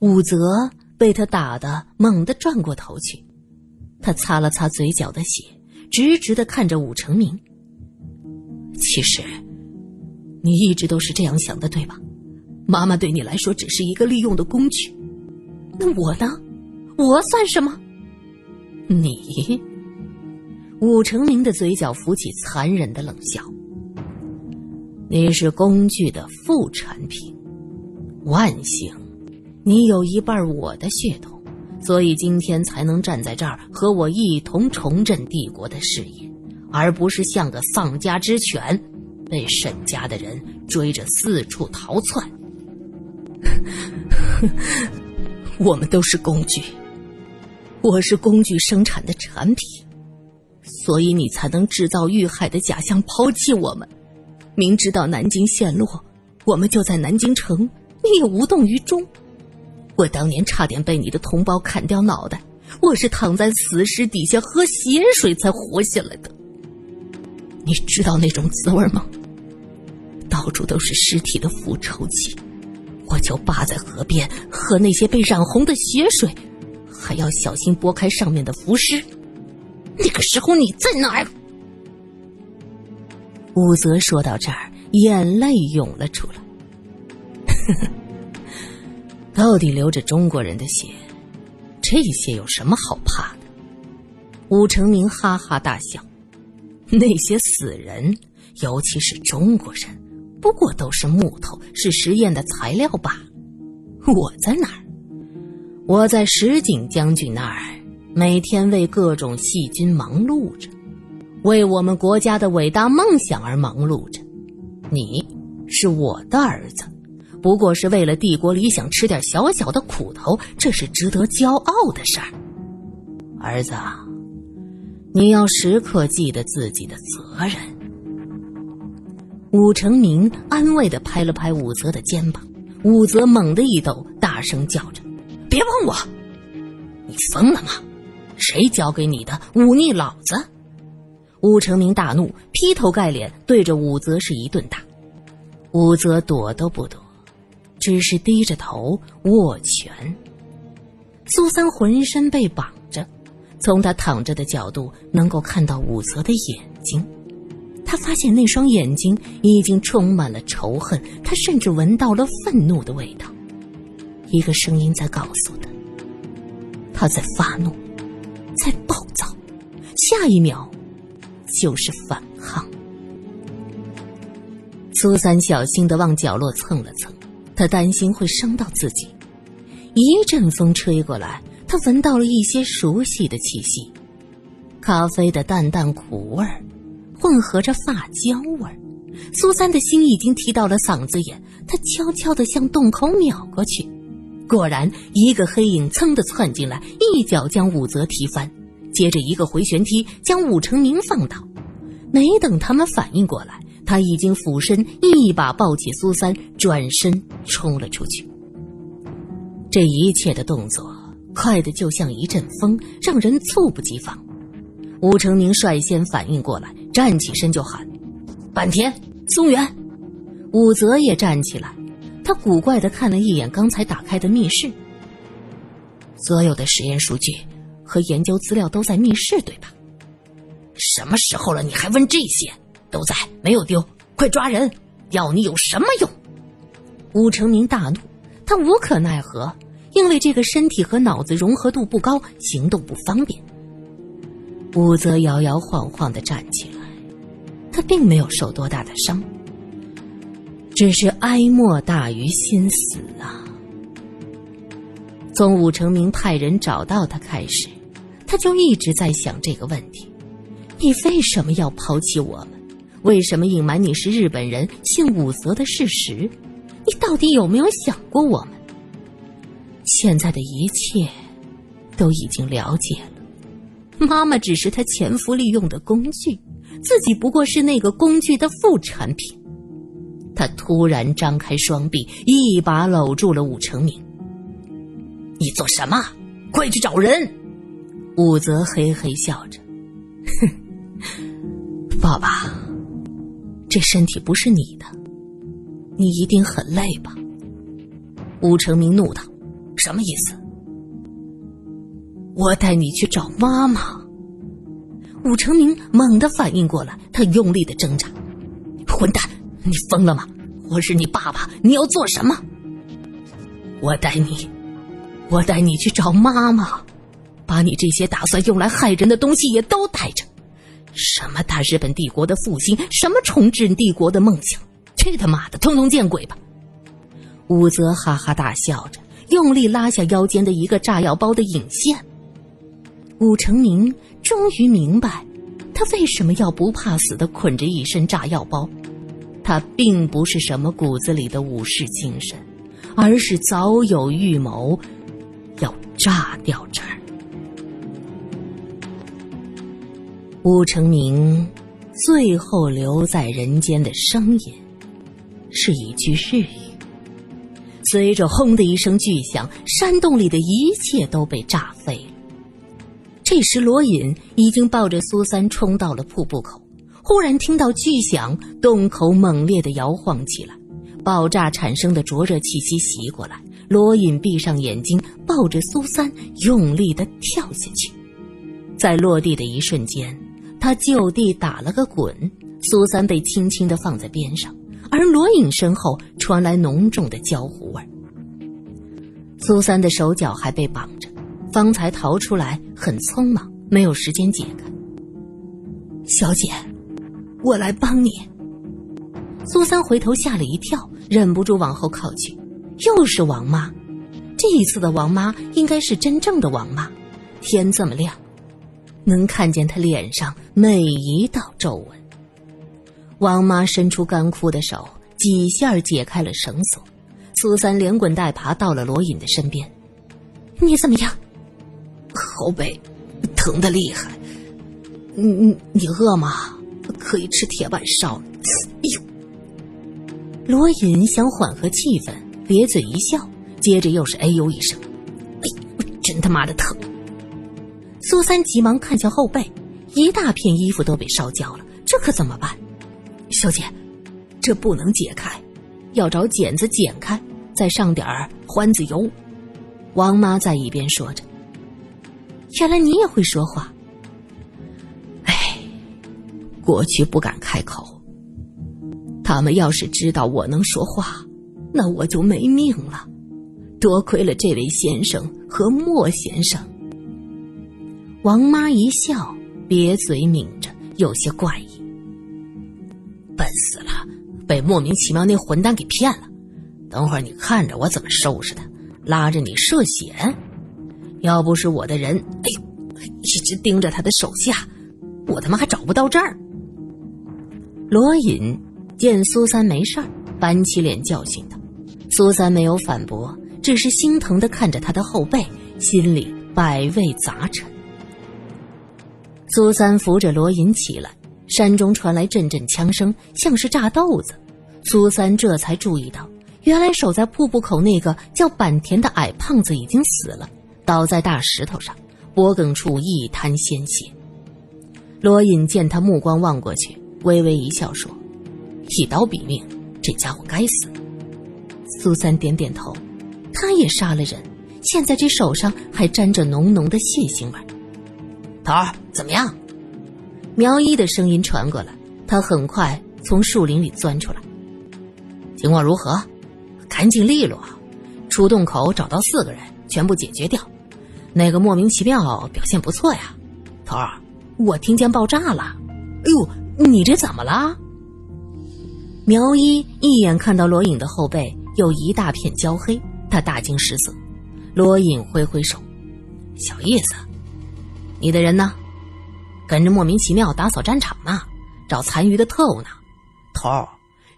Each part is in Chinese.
武则被他打得猛地转过头去，他擦了擦嘴角的血，直直的看着武成明。其实，你一直都是这样想的，对吧？妈妈对你来说只是一个利用的工具。那我呢？我算什么？你？武成明的嘴角浮起残忍的冷笑。你是工具的副产品，万幸，你有一半我的血统，所以今天才能站在这儿和我一同重振帝国的事业，而不是像个丧家之犬，被沈家的人追着四处逃窜。我们都是工具，我是工具生产的产品。所以你才能制造遇害的假象，抛弃我们。明知道南京陷落，我们就在南京城，你也无动于衷。我当年差点被你的同胞砍掉脑袋，我是躺在死尸底下喝血水才活下来的。你知道那种滋味吗？到处都是尸体的腐臭气，我就扒在河边喝那些被染红的血水，还要小心拨开上面的浮尸。那个时候你在哪儿？武则说到这儿，眼泪涌了出来。到底流着中国人的血，这些有什么好怕的？武成明哈哈大笑。那些死人，尤其是中国人，不过都是木头，是实验的材料罢了。我在哪儿？我在石井将军那儿。每天为各种细菌忙碌着，为我们国家的伟大梦想而忙碌着。你是我的儿子，不过是为了帝国理想吃点小小的苦头，这是值得骄傲的事儿。儿子，你要时刻记得自己的责任。武成明安慰的拍了拍武则的肩膀，武则猛地一抖，大声叫着：“别碰我！你疯了吗？”谁教给你的忤逆老子？武成明大怒，劈头盖脸对着武则是一顿打。武则躲都不躲，只是低着头握拳。苏三浑身被绑着，从他躺着的角度能够看到武则的眼睛。他发现那双眼睛已经充满了仇恨，他甚至闻到了愤怒的味道。一个声音在告诉他，他在发怒。在暴躁，下一秒就是反抗。苏三小心的往角落蹭了蹭，他担心会伤到自己。一阵风吹过来，他闻到了一些熟悉的气息，咖啡的淡淡苦味，混合着发胶味。苏三的心已经提到了嗓子眼，他悄悄的向洞口瞄过去。果然，一个黑影噌的窜进来，一脚将武则踢翻，接着一个回旋踢将武成明放倒。没等他们反应过来，他已经俯身一把抱起苏三，转身冲了出去。这一切的动作快得就像一阵风，让人猝不及防。武成明率先反应过来，站起身就喊：“坂田、松原！”武则也站起来。他古怪的看了一眼刚才打开的密室，所有的实验数据和研究资料都在密室，对吧？什么时候了，你还问这些？都在，没有丢，快抓人！要你有什么用？武成明大怒，他无可奈何，因为这个身体和脑子融合度不高，行动不方便。武则摇摇晃晃的站起来，他并没有受多大的伤。只是哀莫大于心死啊！从武成明派人找到他开始，他就一直在想这个问题：你为什么要抛弃我们？为什么隐瞒你是日本人、姓武则的事实？你到底有没有想过我们？现在的一切都已经了解了。妈妈只是他潜伏利用的工具，自己不过是那个工具的副产品。他突然张开双臂，一把搂住了武成明。“你做什么？快去找人！”武则嘿嘿笑着，“哼，爸爸，这身体不是你的，你一定很累吧？”武成明怒道：“什么意思？我带你去找妈妈。武成明猛地反应过来，他用力的挣扎。混蛋，你疯了吗？我是你爸爸，你要做什么？我带你，我带你去找妈妈，把你这些打算用来害人的东西也都带着。什么大日本帝国的复兴，什么重置帝国的梦想，去他妈的，通通见鬼吧！武则哈哈大笑着，用力拉下腰间的一个炸药包的引线。武成明终于明白，他为什么要不怕死的捆着一身炸药包。他并不是什么骨子里的武士精神，而是早有预谋，要炸掉这儿。武成明最后留在人间的声音，是一句日语。随着“轰”的一声巨响，山洞里的一切都被炸飞了。这时，罗隐已经抱着苏三冲到了瀑布口。忽然听到巨响，洞口猛烈的摇晃起来，爆炸产生的灼热气息袭过来。罗隐闭上眼睛，抱着苏三用力的跳下去，在落地的一瞬间，他就地打了个滚。苏三被轻轻的放在边上，而罗隐身后传来浓重的焦糊味。苏三的手脚还被绑着，方才逃出来很匆忙，没有时间解开。小姐。我来帮你。苏三回头吓了一跳，忍不住往后靠去。又是王妈，这一次的王妈应该是真正的王妈。天这么亮，能看见他脸上每一道皱纹。王妈伸出干枯的手，几下解开了绳索。苏三连滚带爬到了罗隐的身边。你怎么样？后背疼的厉害。你你你饿吗？可以吃铁板烧。哎呦！罗隐想缓和气氛，咧嘴一笑，接着又是哎呦一声：“哎，真他妈的疼！”苏三急忙看向后背，一大片衣服都被烧焦了，这可怎么办？小姐，这不能解开，要找剪子剪开，再上点儿欢子油。王妈在一边说着：“原来你也会说话。”哎过去不敢开口，他们要是知道我能说话，那我就没命了。多亏了这位先生和莫先生。王妈一笑，瘪嘴抿着，有些怪异。笨死了，被莫名其妙那混蛋给骗了。等会儿你看着我怎么收拾他，拉着你涉险。要不是我的人，哎呦，一直盯着他的手下，我他妈还找不到这儿。罗隐见苏三没事儿，板起脸教训他。苏三没有反驳，只是心疼的看着他的后背，心里百味杂陈。苏三扶着罗隐起来，山中传来阵阵枪声，像是炸豆子。苏三这才注意到，原来守在瀑布口那个叫坂田的矮胖子已经死了，倒在大石头上，脖颈处一滩鲜血。罗隐见他目光望过去。微微一笑说：“一刀毙命，这家伙该死。”苏三点点头，他也杀了人，现在这手上还沾着浓浓的血腥味。头儿怎么样？苗一的声音传过来，他很快从树林里钻出来。情况如何？干净利落，出洞口找到四个人，全部解决掉。那个莫名其妙表现不错呀，头儿，我听见爆炸了。哎呦！你这怎么了？苗一一眼看到罗隐的后背有一大片焦黑，他大惊失色。罗隐挥挥手：“小意思，你的人呢？跟着莫名其妙打扫战场呢，找残余的特务呢。头儿，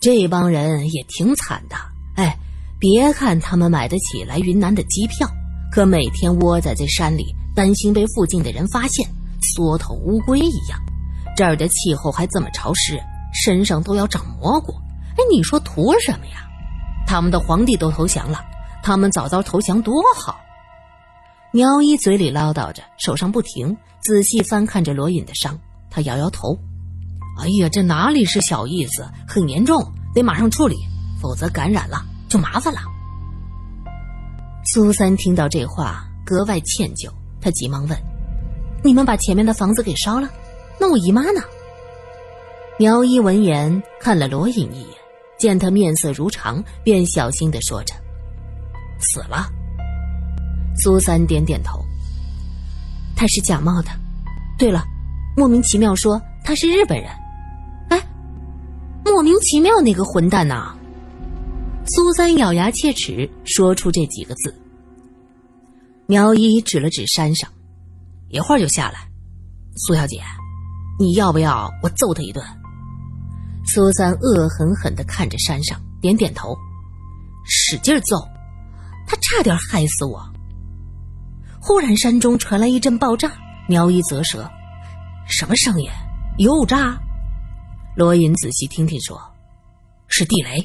这帮人也挺惨的。哎，别看他们买得起来云南的机票，可每天窝在这山里，担心被附近的人发现，缩头乌龟一样。”这儿的气候还这么潮湿，身上都要长蘑菇。哎，你说图什么呀？他们的皇帝都投降了，他们早早投降多好。苗一嘴里唠叨着，手上不停仔细翻看着罗隐的伤。他摇摇头：“哎呀，这哪里是小意思，很严重，得马上处理，否则感染了就麻烦了。”苏三听到这话，格外歉疚，他急忙问：“你们把前面的房子给烧了？那我姨妈呢？”苗一闻言看了罗隐一眼，见他面色如常，便小心的说着：“死了。”苏三点点头：“他是假冒的。对了，莫名其妙说他是日本人。哎，莫名其妙那个混蛋呐！”苏三咬牙切齿说出这几个字。苗一指了指山上，一会儿就下来。苏小姐，你要不要我揍他一顿？苏三恶狠狠的看着山上，点点头，使劲揍，他差点害死我。忽然，山中传来一阵爆炸，苗一啧舌：“什么声音？又炸？”罗隐仔细听听说：“是地雷。”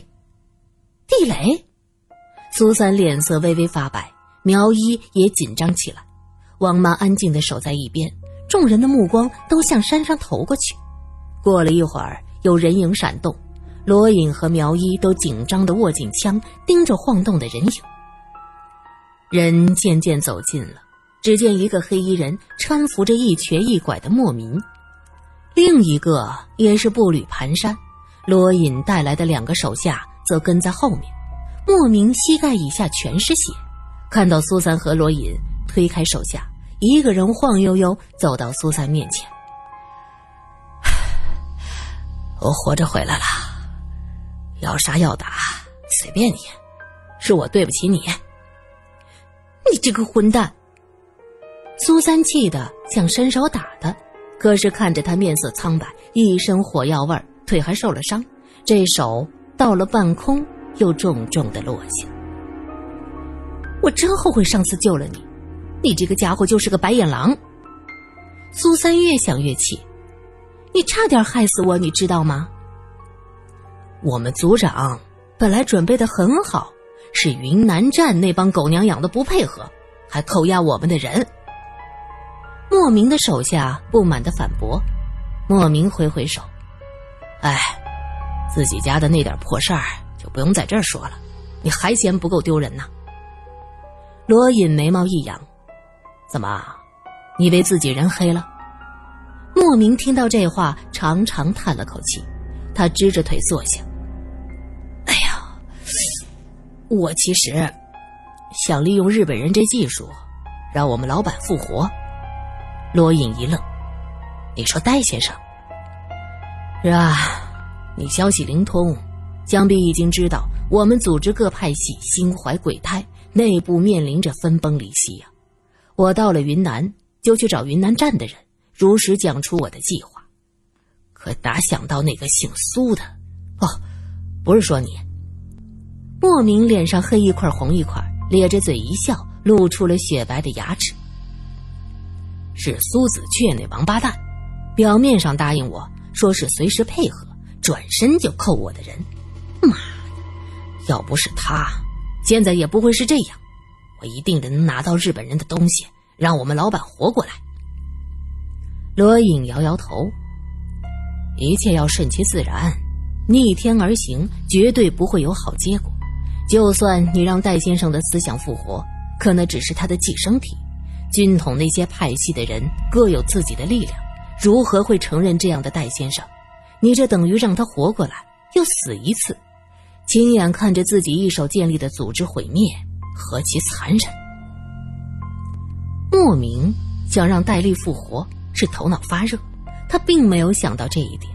地雷！苏三脸色微微发白，苗一也紧张起来。王妈安静的守在一边，众人的目光都向山上投过去。过了一会儿，有人影闪动，罗隐和苗一都紧张的握紧枪，盯着晃动的人影。人渐渐走近了，只见一个黑衣人搀扶着一瘸一拐的莫名，另一个也是步履蹒跚。罗隐带来的两个手下。则跟在后面，莫名膝盖以下全是血。看到苏三和罗隐，推开手下，一个人晃悠悠走到苏三面前：“我活着回来了，要杀要打随便你，是我对不起你。这个混蛋！”苏三气得想伸手打他，可是看着他面色苍白，一身火药味儿，腿还受了伤，这手。到了半空，又重重的落下。我真后悔上次救了你，你这个家伙就是个白眼狼。苏三越想越气，你差点害死我，你知道吗？我们组长本来准备的很好，是云南站那帮狗娘养的不配合，还扣押我们的人。莫名的手下不满的反驳，莫名挥挥手，哎。自己家的那点破事儿就不用在这儿说了，你还嫌不够丢人呢？罗隐眉毛一扬，怎么，你被自己人黑了？莫名听到这话，长长叹了口气，他支着腿坐下。我其实想利用日本人这技术，让我们老板复活。罗隐一愣，你说戴先生？是啊。你消息灵通，想必已经知道我们组织各派系心怀鬼胎，内部面临着分崩离析呀。我到了云南，就去找云南站的人，如实讲出我的计划。可哪想到那个姓苏的，哦，不是说你。莫名脸上黑一块红一块，咧着嘴一笑，露出了雪白的牙齿。是苏子雀那王八蛋，表面上答应我说是随时配合。转身就扣我的人，妈的！要不是他，现在也不会是这样。我一定能拿到日本人的东西，让我们老板活过来。罗隐摇摇头，一切要顺其自然，逆天而行，绝对不会有好结果。就算你让戴先生的思想复活，可那只是他的寄生体。军统那些派系的人各有自己的力量，如何会承认这样的戴先生？你这等于让他活过来，又死一次，亲眼看着自己一手建立的组织毁灭，何其残忍！莫名想让戴笠复活是头脑发热，他并没有想到这一点。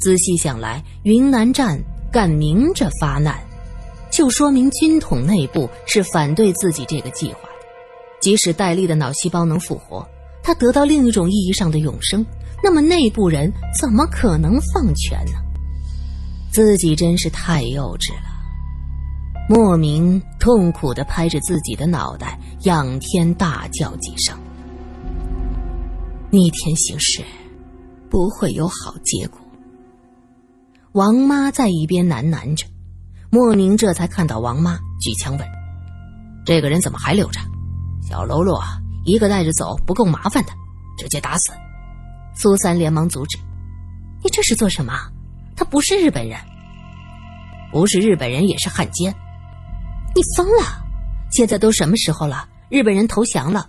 仔细想来，云南站敢明着发难，就说明军统内部是反对自己这个计划的。即使戴笠的脑细胞能复活，他得到另一种意义上的永生。那么内部人怎么可能放权呢？自己真是太幼稚了。莫名痛苦的拍着自己的脑袋，仰天大叫几声。逆天行事，不会有好结果。王妈在一边喃喃着，莫名这才看到王妈举枪问：“这个人怎么还留着？小喽啰一个带着走不够麻烦的，直接打死。”苏三连忙阻止：“你这是做什么？他不是日本人，不是日本人也是汉奸。你疯了！现在都什么时候了？日本人投降了，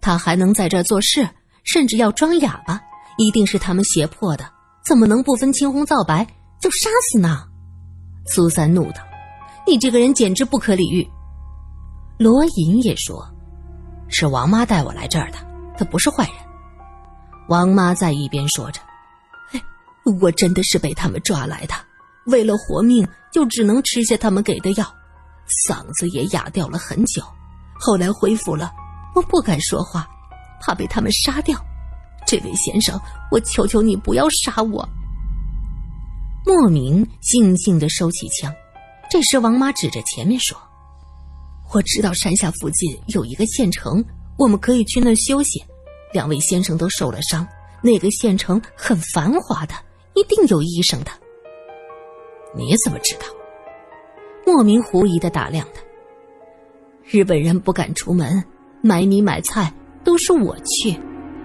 他还能在这做事，甚至要装哑巴，一定是他们胁迫的。怎么能不分青红皂白就杀死呢？苏三怒道：“你这个人简直不可理喻。”罗隐也说：“是王妈带我来这儿的，她不是坏人。”王妈在一边说着：“哎，我真的是被他们抓来的，为了活命，就只能吃下他们给的药，嗓子也哑掉了很久。后来恢复了，我不敢说话，怕被他们杀掉。这位先生，我求求你不要杀我。”莫名悻悻的收起枪。这时，王妈指着前面说：“我知道山下附近有一个县城，我们可以去那休息。”两位先生都受了伤，那个县城很繁华的，一定有医生的。你怎么知道？莫名狐疑的打量他。日本人不敢出门，买米买菜都是我去，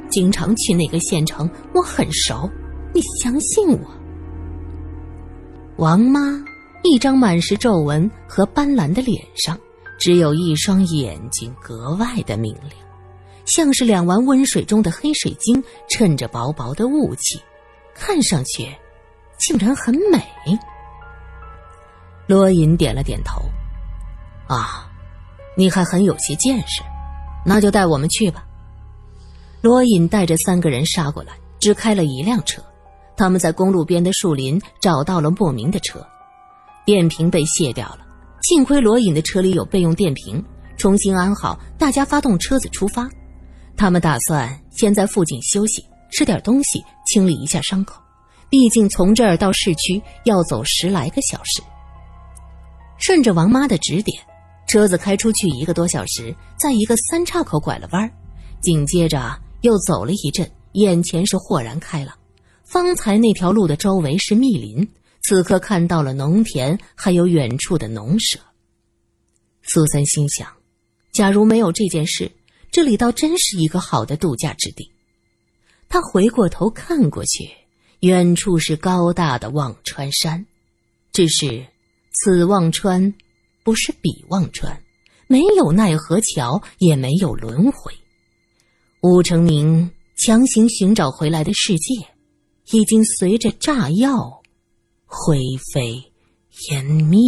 经常去那个县城，我很熟。你相信我？王妈一张满是皱纹和斑斓的脸上，只有一双眼睛格外的明亮。像是两碗温水中的黑水晶，衬着薄薄的雾气，看上去竟然很美。罗隐点了点头：“啊，你还很有些见识，那就带我们去吧。”罗隐带着三个人杀过来，只开了一辆车。他们在公路边的树林找到了莫名的车，电瓶被卸掉了。幸亏罗隐的车里有备用电瓶，重新安好，大家发动车子出发。他们打算先在附近休息，吃点东西，清理一下伤口。毕竟从这儿到市区要走十来个小时。顺着王妈的指点，车子开出去一个多小时，在一个三岔口拐了弯紧接着又走了一阵，眼前是豁然开朗。方才那条路的周围是密林，此刻看到了农田，还有远处的农舍。苏三心想：假如没有这件事。这里倒真是一个好的度假之地。他回过头看过去，远处是高大的忘川山，只是此忘川不是彼忘川，没有奈何桥，也没有轮回。吴成明强行寻找回来的世界，已经随着炸药灰飞烟灭。